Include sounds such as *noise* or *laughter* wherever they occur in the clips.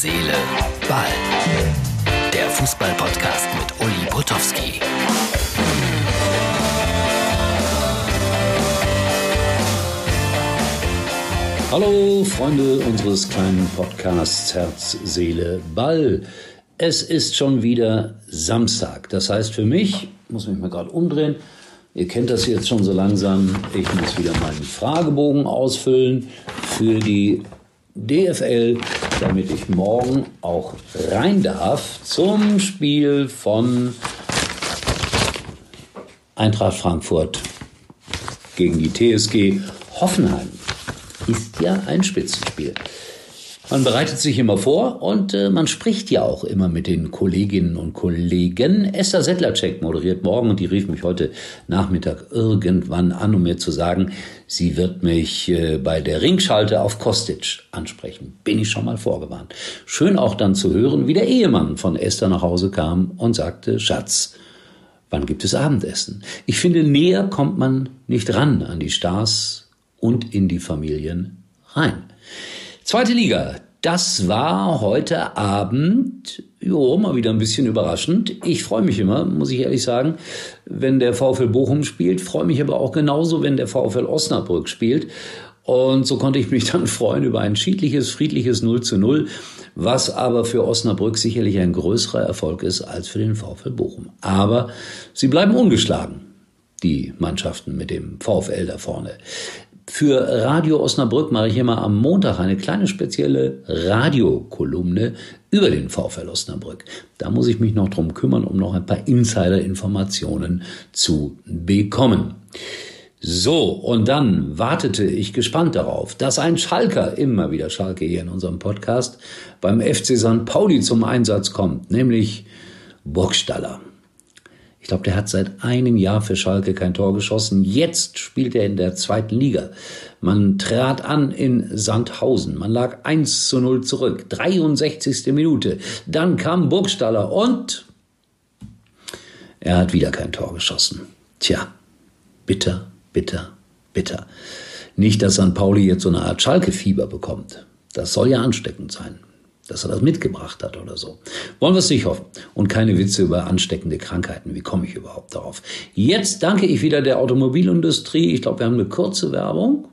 Seele, Ball. Der Fußball-Podcast mit Uli Potowski. Hallo Freunde unseres kleinen Podcasts Herz, Seele, Ball. Es ist schon wieder Samstag. Das heißt für mich, muss mich mal gerade umdrehen, ihr kennt das jetzt schon so langsam, ich muss wieder meinen Fragebogen ausfüllen für die DFL, damit ich morgen auch rein darf zum Spiel von Eintracht Frankfurt gegen die TSG Hoffenheim. Ist ja ein Spitzenspiel. Man bereitet sich immer vor und äh, man spricht ja auch immer mit den Kolleginnen und Kollegen. Esther Settlercheck moderiert morgen und die rief mich heute Nachmittag irgendwann an, um mir zu sagen, sie wird mich äh, bei der Ringschalte auf Kostic ansprechen. Bin ich schon mal vorgewarnt. Schön auch dann zu hören, wie der Ehemann von Esther nach Hause kam und sagte, Schatz, wann gibt es Abendessen? Ich finde, näher kommt man nicht ran an die Stars und in die Familien rein. Zweite Liga. Das war heute Abend, jo, mal wieder ein bisschen überraschend. Ich freue mich immer, muss ich ehrlich sagen, wenn der VfL Bochum spielt, freue mich aber auch genauso, wenn der VfL Osnabrück spielt. Und so konnte ich mich dann *laughs* freuen über ein schiedliches, friedliches 0 zu 0, was aber für Osnabrück sicherlich ein größerer Erfolg ist als für den VfL Bochum. Aber sie bleiben ungeschlagen, die Mannschaften mit dem VfL da vorne. Für Radio Osnabrück mache ich immer am Montag eine kleine spezielle Radiokolumne über den VfL Osnabrück. Da muss ich mich noch drum kümmern, um noch ein paar Insider-Informationen zu bekommen. So, und dann wartete ich gespannt darauf, dass ein Schalker, immer wieder Schalke hier in unserem Podcast, beim FC St. Pauli zum Einsatz kommt, nämlich Burgstaller. Ich glaube, der hat seit einem Jahr für Schalke kein Tor geschossen. Jetzt spielt er in der zweiten Liga. Man trat an in Sandhausen. Man lag 1 zu 0 zurück. 63. Minute. Dann kam Burgstaller und er hat wieder kein Tor geschossen. Tja, bitter, bitter, bitter. Nicht, dass St. Pauli jetzt so eine Art Schalke-Fieber bekommt. Das soll ja ansteckend sein dass er das mitgebracht hat oder so. Wollen wir es nicht hoffen. Und keine Witze über ansteckende Krankheiten. Wie komme ich überhaupt darauf? Jetzt danke ich wieder der Automobilindustrie. Ich glaube, wir haben eine kurze Werbung.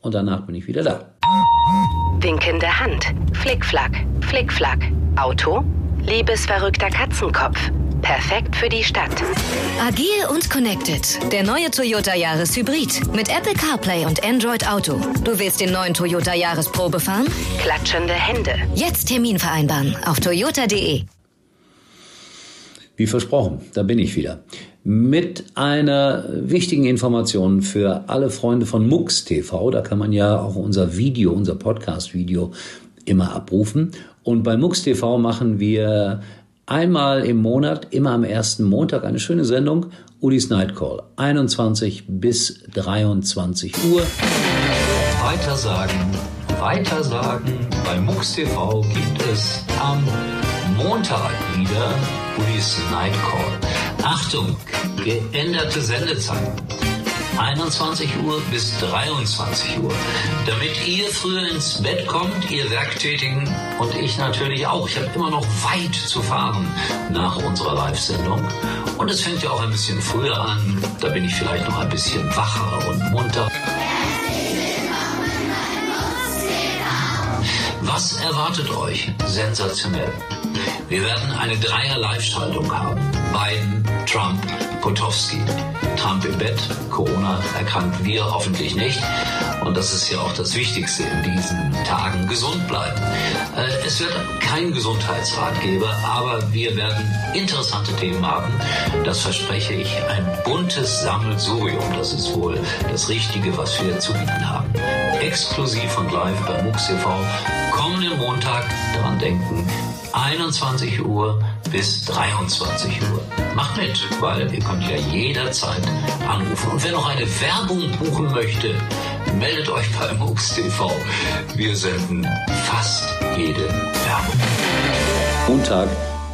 Und danach bin ich wieder da. Winkende Hand. Flickflack. Flickflack. Auto. Liebesverrückter Katzenkopf. Perfekt für die Stadt. Agil und connected. Der neue Toyota Yaris Hybrid. Mit Apple CarPlay und Android Auto. Du willst den neuen Toyota Yaris Probe fahren? Klatschende Hände. Jetzt Termin vereinbaren auf toyota.de. Wie versprochen, da bin ich wieder. Mit einer wichtigen Information für alle Freunde von MUX TV. Da kann man ja auch unser Video, unser Podcast-Video immer abrufen. Und bei MUX TV machen wir einmal im Monat, immer am ersten Montag, eine schöne Sendung, Ulis Night Call, 21 bis 23 Uhr. Weitersagen, weitersagen. Bei MUX TV gibt es am Montag wieder Ulis Night Call. Achtung, geänderte Sendezeit. 21 Uhr bis 23 Uhr, damit ihr früher ins Bett kommt, ihr Werktätigen und ich natürlich auch. Ich habe immer noch weit zu fahren nach unserer Live-Sendung und es fängt ja auch ein bisschen früher an. Da bin ich vielleicht noch ein bisschen wacher und munter. Was erwartet euch? Sensationell. Wir werden eine Dreier-Live-Schaltung haben. Biden, Trump, Potowski. Trump im Bett, Corona erkrankt wir hoffentlich nicht. Und das ist ja auch das Wichtigste in diesen Tagen, gesund bleiben. Äh, es wird kein Gesundheitsratgeber, aber wir werden interessante Themen haben. Das verspreche ich. Ein buntes Sammelsurium, das ist wohl das Richtige, was wir zu bieten haben. Exklusiv und live bei MUX TV. Kommenden Montag daran denken, 21 Uhr bis 23 Uhr. Macht mit, weil ihr könnt ja jederzeit anrufen. Und wer noch eine Werbung buchen möchte, meldet euch bei MUX TV. Wir senden fast jede Werbung. Montag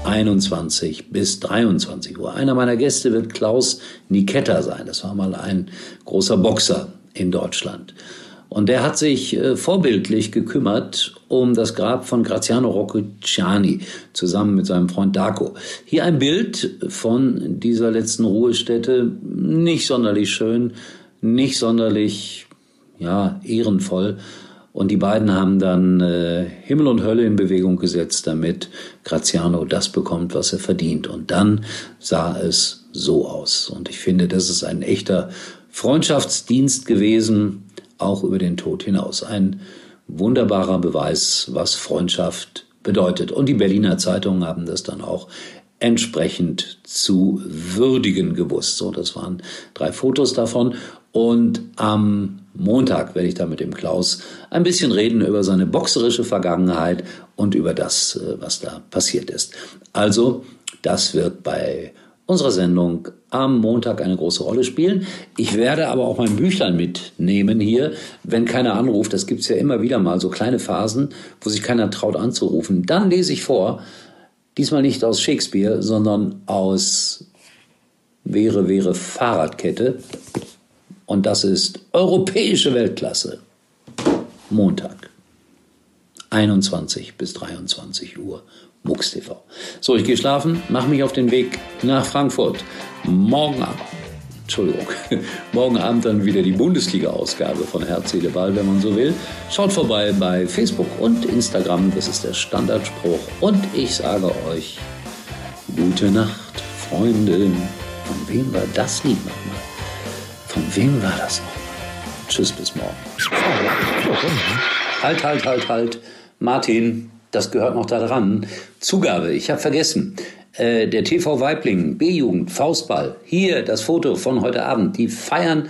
21 bis 23 Uhr. Einer meiner Gäste wird Klaus Niketta sein. Das war mal ein großer Boxer in Deutschland. Und der hat sich äh, vorbildlich gekümmert um das Grab von Graziano Roccucciani zusammen mit seinem Freund Daco. Hier ein Bild von dieser letzten Ruhestätte, nicht sonderlich schön, nicht sonderlich ja, ehrenvoll. Und die beiden haben dann äh, Himmel und Hölle in Bewegung gesetzt, damit Graziano das bekommt, was er verdient. Und dann sah es so aus. Und ich finde, das ist ein echter Freundschaftsdienst gewesen, auch über den Tod hinaus. Ein wunderbarer Beweis, was Freundschaft bedeutet. Und die Berliner Zeitungen haben das dann auch entsprechend zu würdigen gewusst. So, das waren drei Fotos davon. Und am Montag werde ich da mit dem Klaus ein bisschen reden über seine boxerische Vergangenheit und über das, äh, was da passiert ist. Also, das wird bei unserer Sendung am Montag eine große Rolle spielen. Ich werde aber auch mein Büchlein mitnehmen hier, wenn keiner anruft. Das gibt's ja immer wieder mal, so kleine Phasen, wo sich keiner traut anzurufen. Dann lese ich vor, diesmal nicht aus Shakespeare, sondern aus Wäre, wäre Fahrradkette. Und das ist europäische Weltklasse. Montag. 21 bis 23 Uhr. MUX TV. So, ich gehe schlafen, mache mich auf den Weg nach Frankfurt. Morgen Abend, Entschuldigung, *laughs* morgen Abend dann wieder die Bundesliga-Ausgabe von Herz, Seele, Ball, wenn man so will. Schaut vorbei bei Facebook und Instagram, das ist der Standardspruch. Und ich sage euch, gute Nacht, Freunde. Von wem war das Lied nochmal? Von wem war das nochmal? Tschüss, bis morgen. Halt, halt, halt, halt. Martin, das gehört noch daran. Zugabe, ich habe vergessen. Äh, der TV Weibling, B-Jugend, Faustball, hier das Foto von heute Abend, die feiern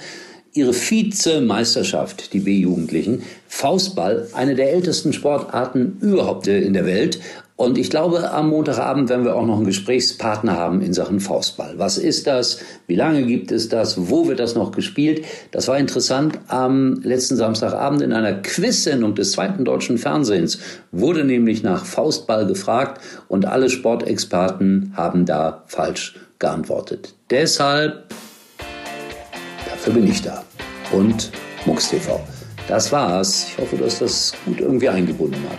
ihre Vizemeisterschaft, die B-Jugendlichen. Faustball, eine der ältesten Sportarten überhaupt in der Welt. Und ich glaube, am Montagabend werden wir auch noch einen Gesprächspartner haben in Sachen Faustball. Was ist das? Wie lange gibt es das? Wo wird das noch gespielt? Das war interessant. Am letzten Samstagabend in einer Quiz-Sendung des zweiten deutschen Fernsehens wurde nämlich nach Faustball gefragt und alle Sportexperten haben da falsch geantwortet. Deshalb, dafür bin ich da. Und MUX TV. Das war's. Ich hoffe, dass das gut irgendwie eingebunden hat.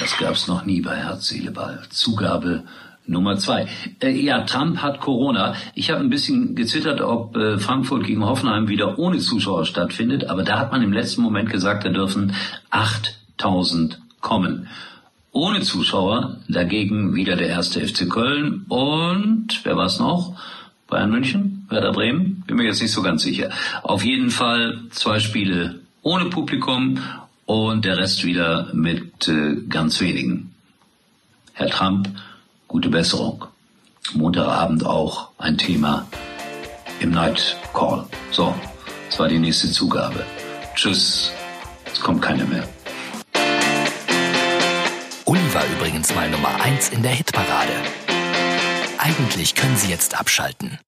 Das gab's noch nie bei Herz, Seele, Ball. Zugabe Nummer zwei. Äh, ja, Trump hat Corona. Ich habe ein bisschen gezittert, ob äh, Frankfurt gegen Hoffenheim wieder ohne Zuschauer stattfindet. Aber da hat man im letzten Moment gesagt, da dürfen 8000 kommen. Ohne Zuschauer dagegen wieder der erste FC Köln und wer war's noch? Bayern München, Werder Bremen, bin mir jetzt nicht so ganz sicher. Auf jeden Fall zwei Spiele ohne Publikum und der Rest wieder mit äh, ganz wenigen. Herr Trump, gute Besserung. Montagabend auch ein Thema im Night Call. So, das war die nächste Zugabe. Tschüss, es kommt keine mehr. Uli war übrigens mal Nummer 1 in der Hitparade. Eigentlich können Sie jetzt abschalten.